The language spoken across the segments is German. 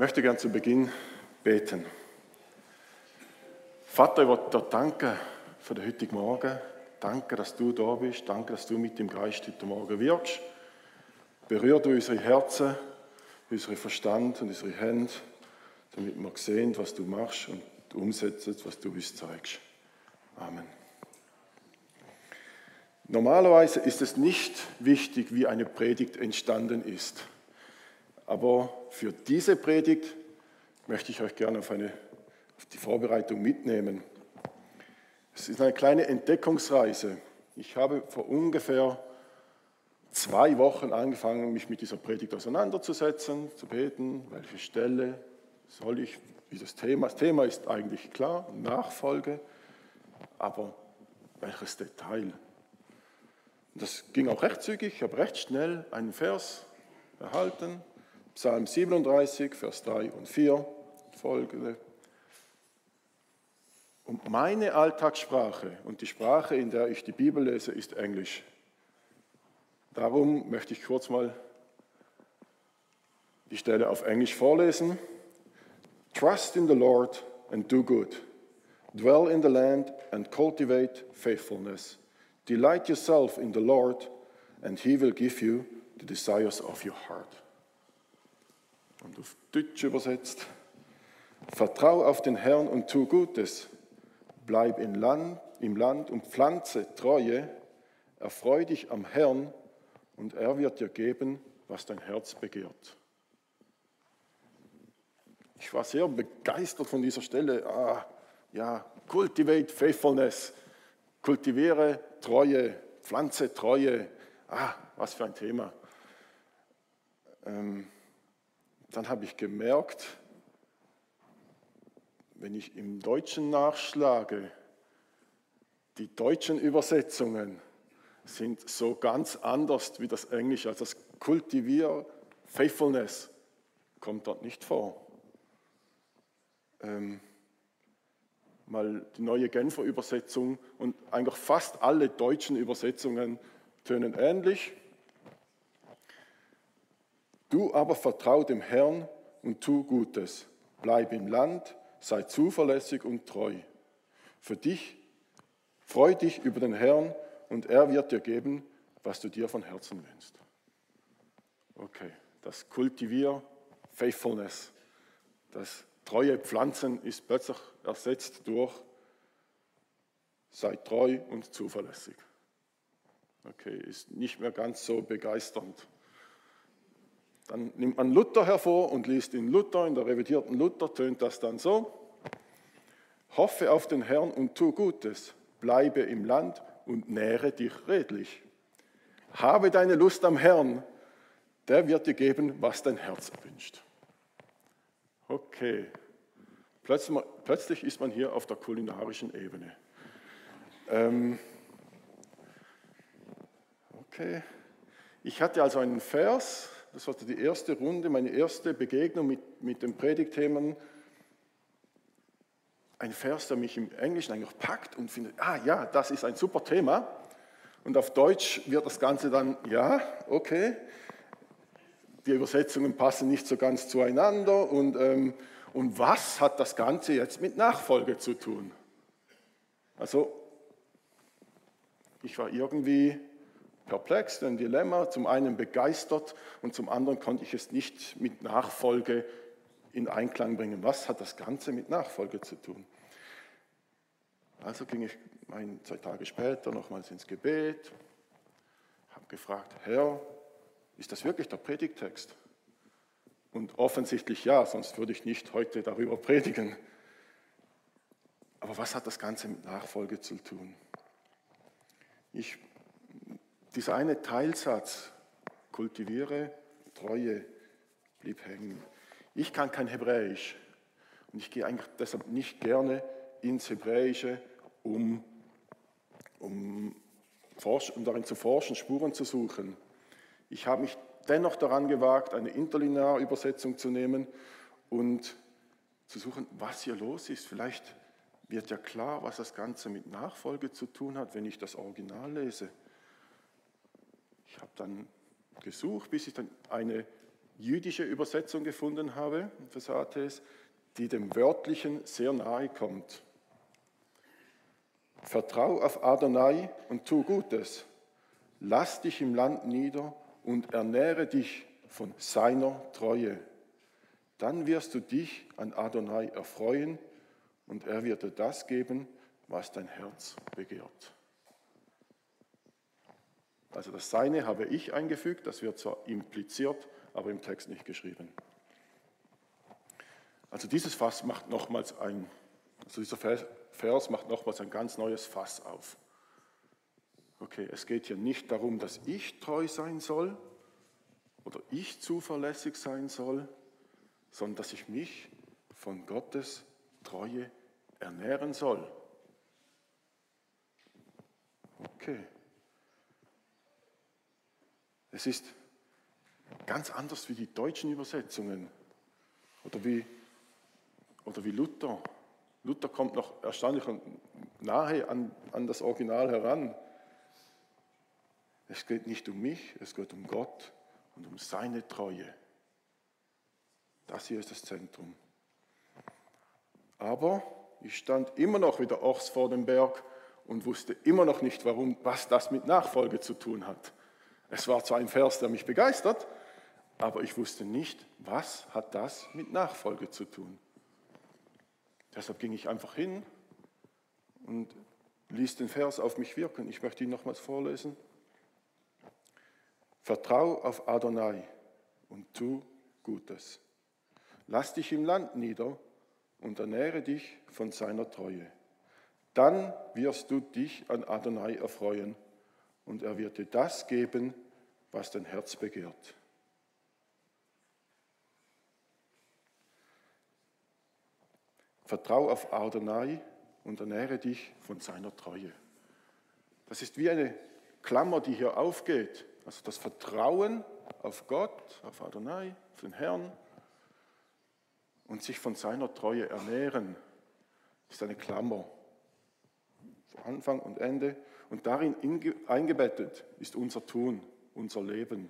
möchte gern zu Beginn beten. Vater, ich wollte dir danken für den heutigen Morgen. Danke, dass du da bist. Danke, dass du mit dem Geist heute Morgen wirkst. Berühr du unsere Herzen, unseren Verstand und unsere Hände, damit wir sehen, was du machst und umsetzt, was du uns zeigst. Amen. Normalerweise ist es nicht wichtig, wie eine Predigt entstanden ist. Aber für diese Predigt möchte ich euch gerne auf, eine, auf die Vorbereitung mitnehmen. Es ist eine kleine Entdeckungsreise. Ich habe vor ungefähr zwei Wochen angefangen, mich mit dieser Predigt auseinanderzusetzen, zu beten, welche Stelle soll ich, wie das Thema. Das Thema ist eigentlich klar, Nachfolge, aber welches Detail? Das ging auch recht zügig, ich habe recht schnell einen Vers erhalten, Psalm 37, Vers 3 und 4, folgende. Und meine Alltagssprache und die Sprache, in der ich die Bibel lese, ist Englisch. Darum möchte ich kurz mal die Stelle auf Englisch vorlesen. Trust in the Lord and do good. Dwell in the land and cultivate faithfulness. Delight yourself in the Lord and he will give you the desires of your heart. Und auf Deutsch übersetzt, vertrau auf den Herrn und tu Gutes. Bleib im Land, im Land und pflanze Treue. Erfreu dich am Herrn und er wird dir geben, was dein Herz begehrt. Ich war sehr begeistert von dieser Stelle. Ah, ja, cultivate faithfulness. Kultiviere Treue, pflanze Treue. Ah, was für ein Thema. Ähm, dann habe ich gemerkt, wenn ich im Deutschen nachschlage, die deutschen Übersetzungen sind so ganz anders wie das Englische. Also das Kultivier, Faithfulness kommt dort nicht vor. Ähm, mal die neue Genfer Übersetzung und eigentlich fast alle deutschen Übersetzungen tönen ähnlich. Du aber vertrau dem Herrn und tu Gutes. Bleib im Land, sei zuverlässig und treu. Für dich, freu dich über den Herrn und er wird dir geben, was du dir von Herzen wünschst. Okay, das Kultivier, Faithfulness, das treue Pflanzen ist plötzlich ersetzt durch sei treu und zuverlässig. Okay, ist nicht mehr ganz so begeisternd. Dann nimmt man Luther hervor und liest in Luther, in der revidierten Luther tönt das dann so. Hoffe auf den Herrn und tu Gutes, bleibe im Land und nähre dich redlich. Habe deine Lust am Herrn, der wird dir geben, was dein Herz wünscht. Okay, plötzlich ist man hier auf der kulinarischen Ebene. Ähm, okay, ich hatte also einen Vers, das war die erste Runde, meine erste Begegnung mit, mit den Predigtthemen. Ein Vers, der mich im Englischen eigentlich packt und findet, ah ja, das ist ein super Thema. Und auf Deutsch wird das Ganze dann, ja, okay, die Übersetzungen passen nicht so ganz zueinander. Und, ähm, und was hat das Ganze jetzt mit Nachfolge zu tun? Also, ich war irgendwie perplex, ein Dilemma, zum einen begeistert und zum anderen konnte ich es nicht mit Nachfolge in Einklang bringen. Was hat das Ganze mit Nachfolge zu tun? Also ging ich ein, zwei Tage später nochmals ins Gebet, habe gefragt, Herr, ist das wirklich der Predigtext? Und offensichtlich ja, sonst würde ich nicht heute darüber predigen. Aber was hat das Ganze mit Nachfolge zu tun? Ich dieser eine Teilsatz, kultiviere Treue, blieb hängen. Ich kann kein Hebräisch und ich gehe eigentlich deshalb nicht gerne ins Hebräische, um, um, um darin zu forschen, Spuren zu suchen. Ich habe mich dennoch daran gewagt, eine Interlinear-Übersetzung zu nehmen und zu suchen, was hier los ist. Vielleicht wird ja klar, was das Ganze mit Nachfolge zu tun hat, wenn ich das Original lese. Ich habe dann gesucht, bis ich dann eine jüdische Übersetzung gefunden habe, Versates, die dem Wörtlichen sehr nahe kommt. Vertrau auf Adonai und tu Gutes. Lass dich im Land nieder und ernähre dich von seiner Treue. Dann wirst du dich an Adonai erfreuen und er wird dir das geben, was dein Herz begehrt. Also das Seine habe ich eingefügt, das wird zwar impliziert, aber im Text nicht geschrieben. Also dieses Fass macht nochmals ein, also dieser Vers macht nochmals ein ganz neues Fass auf. Okay, es geht hier nicht darum, dass ich treu sein soll oder ich zuverlässig sein soll, sondern dass ich mich von Gottes Treue ernähren soll. Okay. Es ist ganz anders wie die deutschen Übersetzungen oder wie, oder wie Luther. Luther kommt noch erstaunlich nahe an, an das Original heran. Es geht nicht um mich, es geht um Gott und um seine Treue. Das hier ist das Zentrum. Aber ich stand immer noch wie der Ochs vor dem Berg und wusste immer noch nicht, warum, was das mit Nachfolge zu tun hat. Es war zwar ein Vers, der mich begeistert, aber ich wusste nicht, was hat das mit Nachfolge zu tun. Deshalb ging ich einfach hin und ließ den Vers auf mich wirken. Ich möchte ihn nochmals vorlesen. Vertrau auf Adonai und tu Gutes. Lass dich im Land nieder und ernähre dich von seiner Treue. Dann wirst du dich an Adonai erfreuen und er wird dir das geben, was dein Herz begehrt. Vertrau auf Adonai und ernähre dich von seiner Treue. Das ist wie eine Klammer, die hier aufgeht. Also das Vertrauen auf Gott, auf Adonai, auf den Herrn und sich von seiner Treue ernähren, ist eine Klammer. Anfang und Ende. Und darin eingebettet ist unser Tun, unser Leben.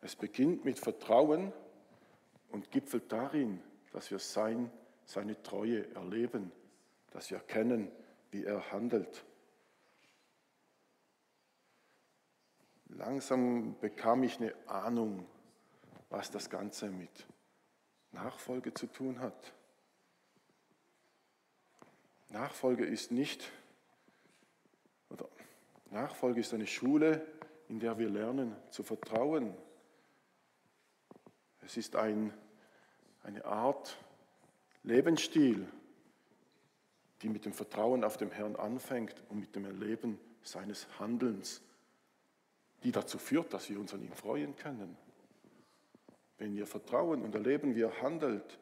Es beginnt mit Vertrauen und gipfelt darin, dass wir sein, seine Treue erleben, dass wir erkennen, wie er handelt. Langsam bekam ich eine Ahnung, was das Ganze mit Nachfolge zu tun hat. Nachfolge ist nicht, oder Nachfolge ist eine Schule, in der wir lernen zu vertrauen. Es ist ein, eine Art Lebensstil, die mit dem Vertrauen auf den Herrn anfängt und mit dem Erleben seines Handelns, die dazu führt, dass wir uns an ihm freuen können. Wenn wir vertrauen und erleben, wie er handelt,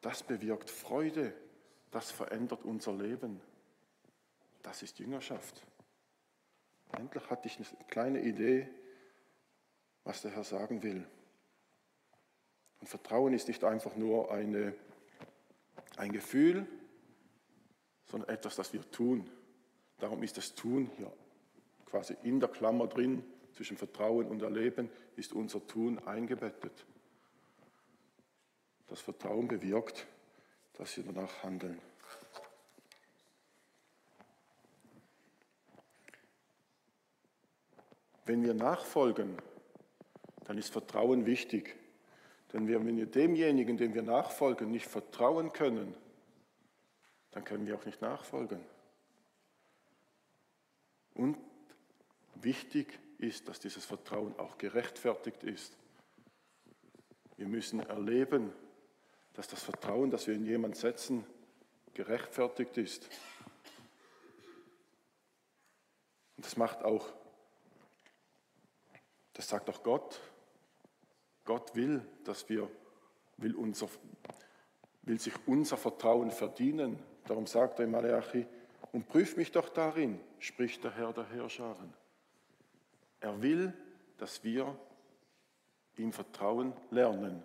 das bewirkt Freude, das verändert unser Leben. Das ist Jüngerschaft. Endlich hatte ich eine kleine Idee, was der Herr sagen will. Und Vertrauen ist nicht einfach nur eine, ein Gefühl, sondern etwas, das wir tun. Darum ist das Tun hier quasi in der Klammer drin, zwischen Vertrauen und Erleben ist unser Tun eingebettet. Das Vertrauen bewirkt, dass wir danach handeln. Wenn wir nachfolgen, dann ist Vertrauen wichtig. Denn wenn wir demjenigen, dem wir nachfolgen, nicht vertrauen können, dann können wir auch nicht nachfolgen. Und wichtig ist, dass dieses Vertrauen auch gerechtfertigt ist. Wir müssen erleben, dass das Vertrauen, das wir in jemanden setzen, gerechtfertigt ist. Und das macht auch, das sagt auch Gott. Gott will, dass wir, will, unser, will sich unser Vertrauen verdienen. Darum sagt er in Malachi, und prüf mich doch darin, spricht der Herr der Herrscharen. Er will, dass wir ihm Vertrauen lernen.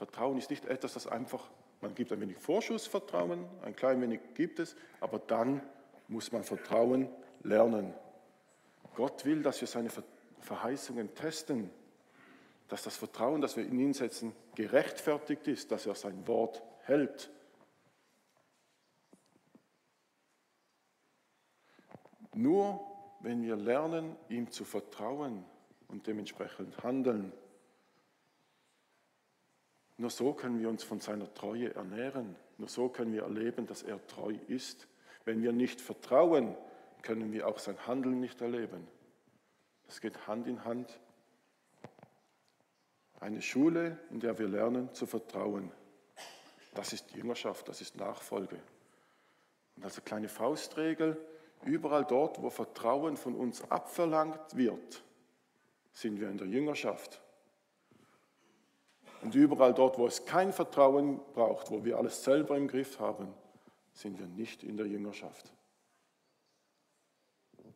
Vertrauen ist nicht etwas, das einfach, man gibt ein wenig Vorschussvertrauen, ein klein wenig gibt es, aber dann muss man Vertrauen lernen. Gott will, dass wir seine Verheißungen testen, dass das Vertrauen, das wir in ihn setzen, gerechtfertigt ist, dass er sein Wort hält. Nur wenn wir lernen, ihm zu vertrauen und dementsprechend handeln, nur so können wir uns von seiner Treue ernähren. Nur so können wir erleben, dass er treu ist. Wenn wir nicht vertrauen, können wir auch sein Handeln nicht erleben. Das geht Hand in Hand. Eine Schule, in der wir lernen zu vertrauen. Das ist Jüngerschaft, das ist Nachfolge. Und als eine kleine Faustregel, überall dort, wo Vertrauen von uns abverlangt wird, sind wir in der Jüngerschaft. Und überall dort, wo es kein Vertrauen braucht, wo wir alles selber im Griff haben, sind wir nicht in der Jüngerschaft. Das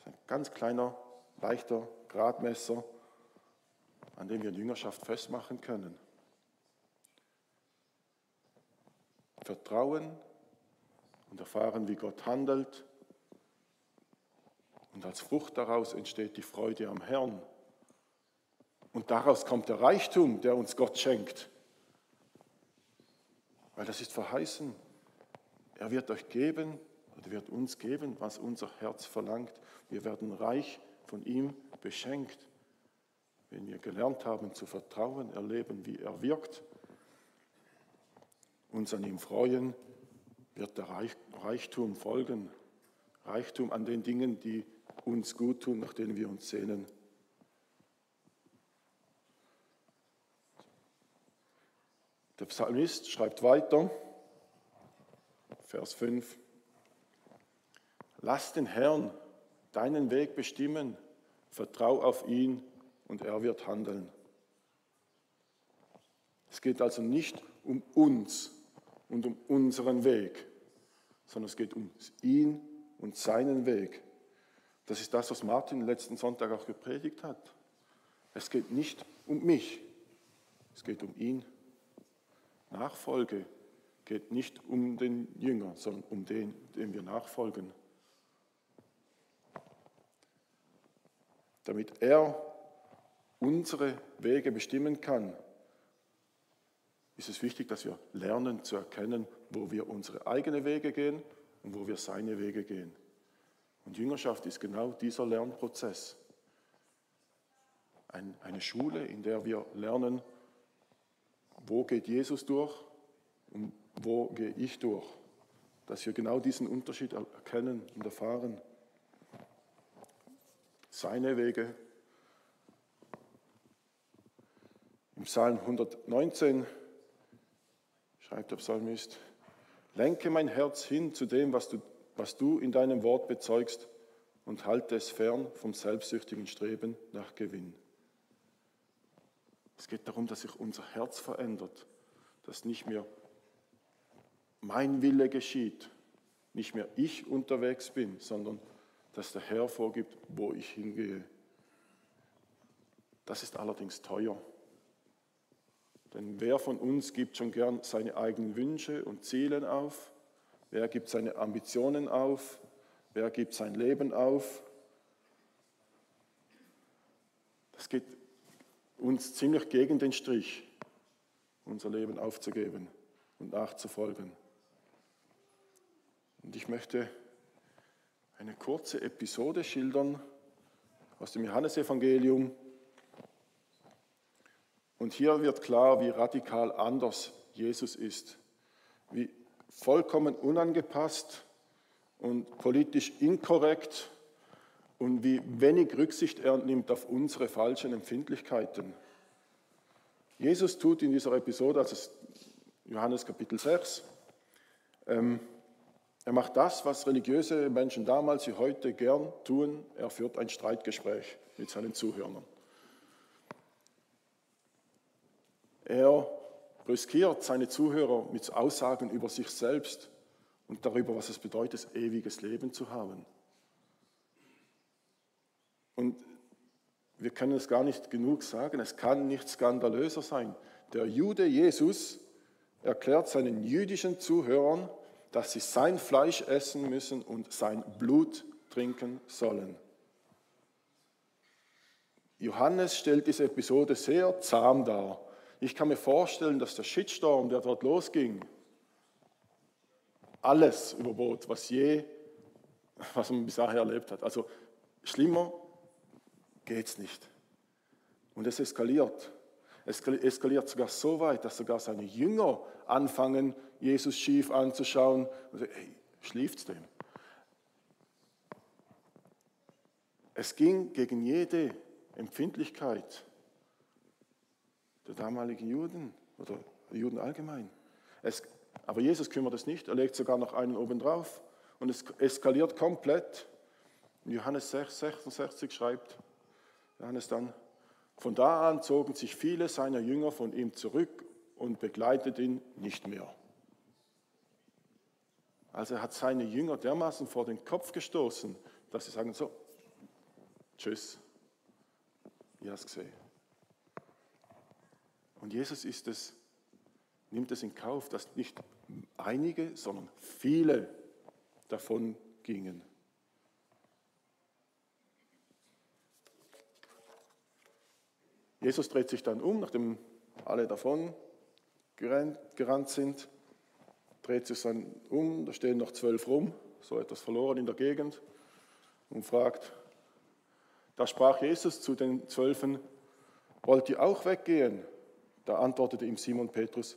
ist ein ganz kleiner, leichter Gradmesser, an dem wir Jüngerschaft festmachen können. Vertrauen und erfahren, wie Gott handelt. Und als Frucht daraus entsteht die Freude am Herrn. Und daraus kommt der Reichtum, der uns Gott schenkt. Weil das ist verheißen. Er wird euch geben oder wird uns geben, was unser Herz verlangt. Wir werden reich von ihm beschenkt. Wenn wir gelernt haben zu vertrauen, erleben, wie er wirkt, uns an ihm freuen, wird der Reichtum folgen. Reichtum an den Dingen, die uns gut tun, nach denen wir uns sehnen. Der Psalmist schreibt weiter, Vers 5, Lass den Herrn deinen Weg bestimmen, vertrau auf ihn und er wird handeln. Es geht also nicht um uns und um unseren Weg, sondern es geht um ihn und seinen Weg. Das ist das, was Martin letzten Sonntag auch gepredigt hat. Es geht nicht um mich, es geht um ihn Nachfolge geht nicht um den Jünger, sondern um den, dem wir nachfolgen. Damit er unsere Wege bestimmen kann, ist es wichtig, dass wir lernen zu erkennen, wo wir unsere eigenen Wege gehen und wo wir seine Wege gehen. Und Jüngerschaft ist genau dieser Lernprozess. eine Schule, in der wir lernen, wo geht Jesus durch und wo gehe ich durch. Dass wir genau diesen Unterschied erkennen und erfahren. Seine Wege. Im Psalm 119 schreibt der Psalmist, lenke mein Herz hin zu dem, was du, was du in deinem Wort bezeugst und halte es fern vom selbstsüchtigen Streben nach Gewinn. Es geht darum, dass sich unser Herz verändert, dass nicht mehr mein Wille geschieht, nicht mehr ich unterwegs bin, sondern dass der Herr vorgibt, wo ich hingehe. Das ist allerdings teuer. Denn wer von uns gibt schon gern seine eigenen Wünsche und Ziele auf? Wer gibt seine Ambitionen auf? Wer gibt sein Leben auf? Das geht uns ziemlich gegen den Strich, unser Leben aufzugeben und nachzufolgen. Und ich möchte eine kurze Episode schildern aus dem Johannesevangelium. Und hier wird klar, wie radikal anders Jesus ist, wie vollkommen unangepasst und politisch inkorrekt und wie wenig Rücksicht er nimmt auf unsere falschen Empfindlichkeiten. Jesus tut in dieser Episode, also Johannes Kapitel 6, ähm, er macht das, was religiöse Menschen damals wie heute gern tun. Er führt ein Streitgespräch mit seinen Zuhörern. Er riskiert seine Zuhörer mit Aussagen über sich selbst und darüber, was es bedeutet, ewiges Leben zu haben. Und wir können es gar nicht genug sagen, es kann nicht skandalöser sein. Der Jude Jesus erklärt seinen jüdischen Zuhörern, dass sie sein Fleisch essen müssen und sein Blut trinken sollen. Johannes stellt diese Episode sehr zahm dar. Ich kann mir vorstellen, dass der Shitstorm, der dort losging, alles überbot, was je, was man bis dahin erlebt hat. Also schlimmer geht es nicht. Und es eskaliert. Es eskaliert sogar so weit, dass sogar seine Jünger anfangen, Jesus schief anzuschauen und sagen, hey, schläft's dem? Es ging gegen jede Empfindlichkeit der damaligen Juden oder Juden allgemein. Es, aber Jesus kümmert es nicht, er legt sogar noch einen obendrauf und es eskaliert komplett. Johannes 6, 66 schreibt, Johannes dann, von da an zogen sich viele seiner Jünger von ihm zurück und begleiteten ihn nicht mehr. Also er hat seine Jünger dermaßen vor den Kopf gestoßen, dass sie sagen so, tschüss, ihr habt es gesehen. Und Jesus ist es, nimmt es in Kauf, dass nicht einige, sondern viele davon gingen. Jesus dreht sich dann um, nachdem alle davon gerannt, sind, dreht sich dann um, da stehen noch zwölf rum, so etwas verloren in der Gegend, und fragt, da sprach Jesus zu den Zwölfen, wollt ihr auch weggehen? Da antwortete ihm Simon Petrus,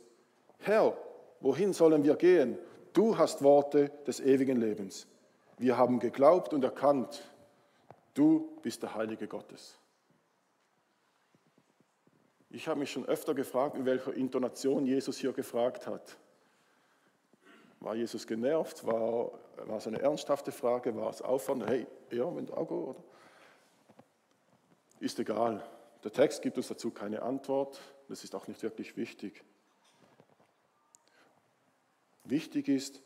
Herr, wohin sollen wir gehen? Du hast Worte des ewigen Lebens. Wir haben geglaubt und erkannt, du bist der Heilige Gottes. Ich habe mich schon öfter gefragt, in welcher Intonation Jesus hier gefragt hat. War Jesus genervt? War, war es eine ernsthafte Frage? War es auffallend? Hey, ja, wenn du oder? Ist egal. Der Text gibt uns dazu keine Antwort. Das ist auch nicht wirklich wichtig. Wichtig ist,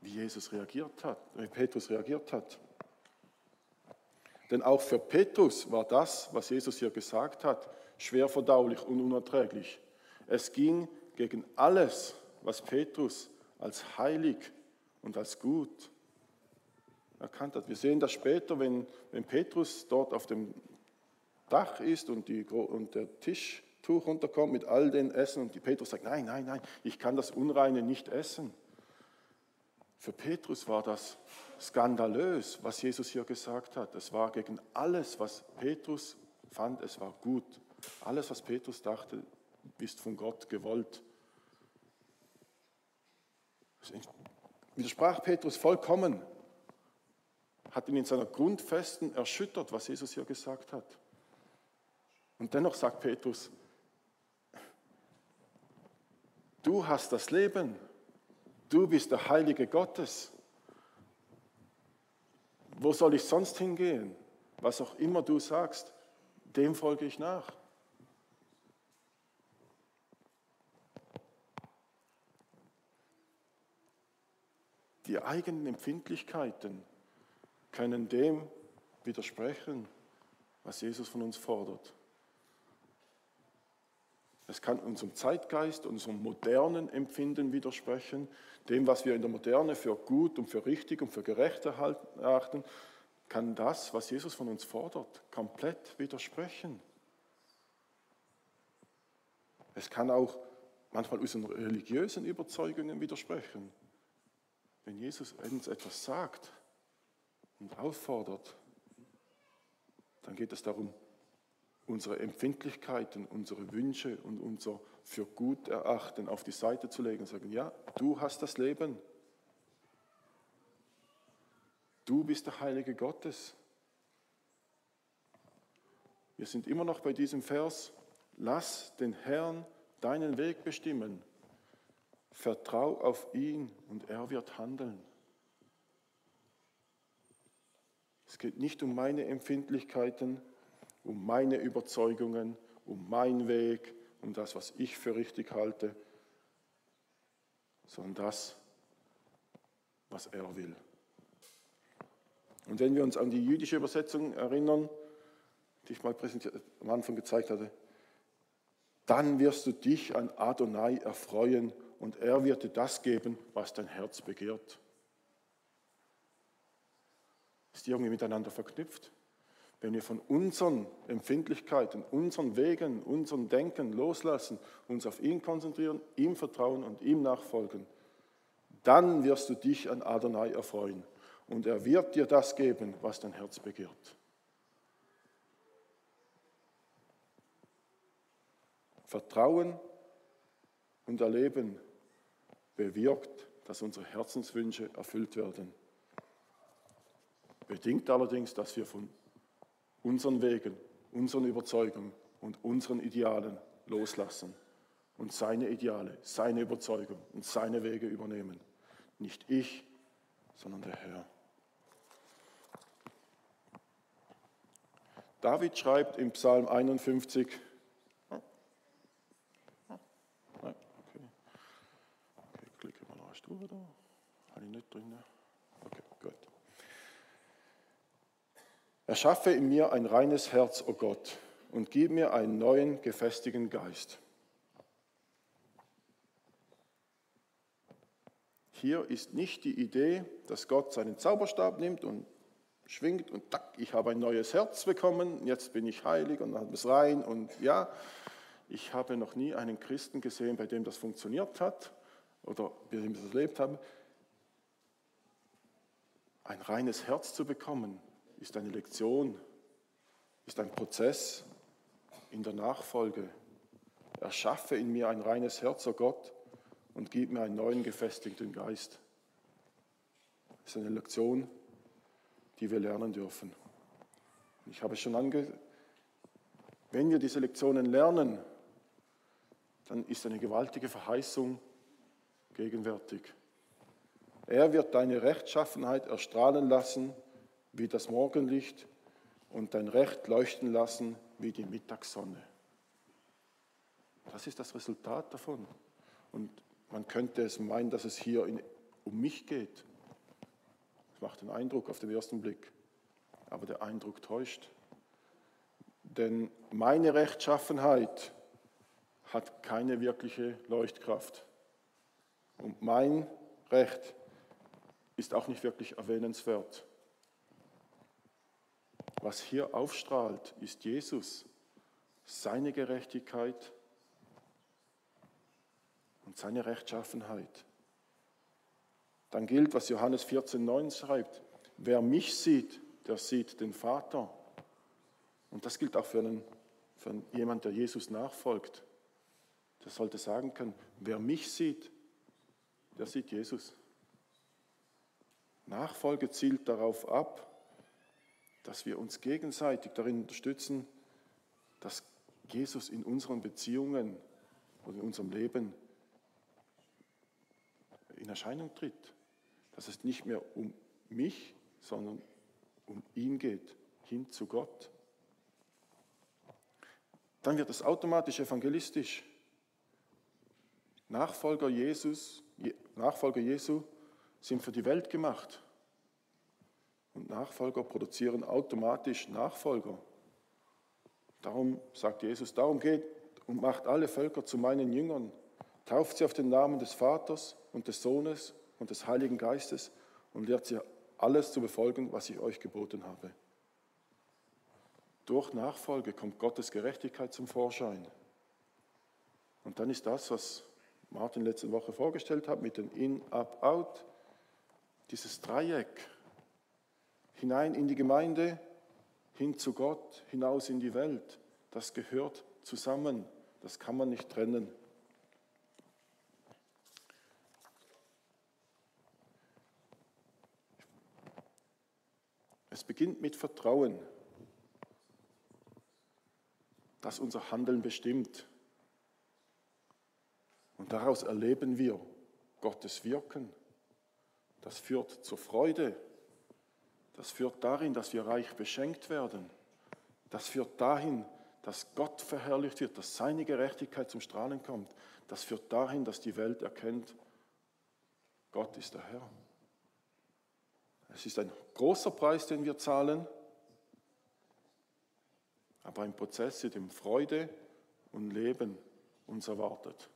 wie Jesus reagiert hat, wie Petrus reagiert hat. Denn auch für Petrus war das, was Jesus hier gesagt hat, schwer verdaulich und unerträglich. Es ging gegen alles, was Petrus als heilig und als gut erkannt hat. Wir sehen das später, wenn, wenn Petrus dort auf dem Dach ist und, die, und der Tischtuch runterkommt mit all den Essen und die Petrus sagt, nein, nein, nein, ich kann das Unreine nicht essen. Für Petrus war das skandalös, was Jesus hier gesagt hat. Es war gegen alles, was Petrus fand, es war gut. Alles, was Petrus dachte, ist von Gott gewollt. Widersprach Petrus vollkommen, hat ihn in seiner Grundfesten erschüttert, was Jesus hier gesagt hat. Und dennoch sagt Petrus, du hast das Leben, du bist der Heilige Gottes. Wo soll ich sonst hingehen? Was auch immer du sagst, dem folge ich nach. Die eigenen Empfindlichkeiten können dem widersprechen, was Jesus von uns fordert. Es kann unserem Zeitgeist, unserem modernen Empfinden widersprechen, dem, was wir in der Moderne für gut und für richtig und für gerecht erachten, kann das, was Jesus von uns fordert, komplett widersprechen. Es kann auch manchmal unseren religiösen Überzeugungen widersprechen. Wenn Jesus uns etwas sagt und auffordert, dann geht es darum, unsere Empfindlichkeiten, unsere Wünsche und unser für gut erachten auf die Seite zu legen und sagen, ja, du hast das Leben. Du bist der Heilige Gottes. Wir sind immer noch bei diesem Vers, lass den Herrn deinen Weg bestimmen. Vertrau auf ihn und er wird handeln. Es geht nicht um meine Empfindlichkeiten, um meine Überzeugungen, um meinen Weg, um das, was ich für richtig halte, sondern das, was er will. Und wenn wir uns an die jüdische Übersetzung erinnern, die ich mal am Anfang gezeigt hatte, dann wirst du dich an Adonai erfreuen und er wird dir das geben, was dein Herz begehrt. Ist die irgendwie miteinander verknüpft? Wenn wir von unseren Empfindlichkeiten, unseren Wegen, unseren Denken loslassen, uns auf ihn konzentrieren, ihm vertrauen und ihm nachfolgen, dann wirst du dich an Adonai erfreuen und er wird dir das geben, was dein Herz begehrt. Vertrauen und Erleben bewirkt, dass unsere Herzenswünsche erfüllt werden. Bedingt allerdings, dass wir von unseren Wegen, unseren Überzeugungen und unseren Idealen loslassen und seine Ideale, seine Überzeugung und seine Wege übernehmen. Nicht ich, sondern der Herr. David schreibt im Psalm 51, okay, okay klicke mal noch eine da, habe ich nicht drin. Okay, gut. Erschaffe in mir ein reines Herz, o oh Gott, und gib mir einen neuen, gefestigten Geist. Hier ist nicht die Idee, dass Gott seinen Zauberstab nimmt und schwingt und tack, ich habe ein neues Herz bekommen, jetzt bin ich heilig und dann es rein und ja, ich habe noch nie einen Christen gesehen, bei dem das funktioniert hat oder bei dem das erlebt haben. Ein reines Herz zu bekommen, ist eine Lektion, ist ein Prozess in der Nachfolge. Erschaffe in mir ein reines Herz, o oh Gott, und gib mir einen neuen gefestigten Geist. Das ist eine Lektion, die wir lernen dürfen. Ich habe es schon ange... Wenn wir diese Lektionen lernen, dann ist eine gewaltige Verheißung gegenwärtig. Er wird deine Rechtschaffenheit erstrahlen lassen wie das Morgenlicht und dein Recht leuchten lassen wie die Mittagssonne. Das ist das Resultat davon. Und man könnte es meinen, dass es hier in, um mich geht macht den Eindruck auf den ersten Blick, aber der Eindruck täuscht. Denn meine Rechtschaffenheit hat keine wirkliche Leuchtkraft. Und mein Recht ist auch nicht wirklich erwähnenswert. Was hier aufstrahlt, ist Jesus, seine Gerechtigkeit und seine Rechtschaffenheit dann gilt, was Johannes 14,9 schreibt. Wer mich sieht, der sieht den Vater. Und das gilt auch für, einen, für einen, jemand, der Jesus nachfolgt. Der sollte sagen können, wer mich sieht, der sieht Jesus. Nachfolge zielt darauf ab, dass wir uns gegenseitig darin unterstützen, dass Jesus in unseren Beziehungen und in unserem Leben in Erscheinung tritt dass es nicht mehr um mich, sondern um ihn geht, hin zu Gott. Dann wird es automatisch evangelistisch. Nachfolger Jesus, Nachfolger Jesu sind für die Welt gemacht. Und Nachfolger produzieren automatisch Nachfolger. Darum sagt Jesus, darum geht und macht alle Völker zu meinen Jüngern, tauft sie auf den Namen des Vaters und des Sohnes und des Heiligen Geistes und lehrt sie alles zu befolgen, was ich euch geboten habe. Durch Nachfolge kommt Gottes Gerechtigkeit zum Vorschein. Und dann ist das, was Martin letzte Woche vorgestellt hat, mit dem In, Up, Out, dieses Dreieck, hinein in die Gemeinde, hin zu Gott, hinaus in die Welt, das gehört zusammen, das kann man nicht trennen. Es beginnt mit Vertrauen, das unser Handeln bestimmt. Und daraus erleben wir Gottes Wirken. Das führt zur Freude. Das führt darin, dass wir reich beschenkt werden. Das führt dahin, dass Gott verherrlicht wird, dass seine Gerechtigkeit zum Strahlen kommt. Das führt dahin, dass die Welt erkennt, Gott ist der Herr. Es ist ein großer Preis, den wir zahlen, aber ein Prozess, in dem Freude und Leben uns erwartet.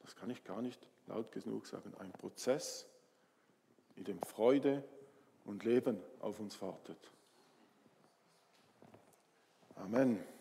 Das kann ich gar nicht laut genug sagen. Ein Prozess, in dem Freude und Leben auf uns wartet. Amen.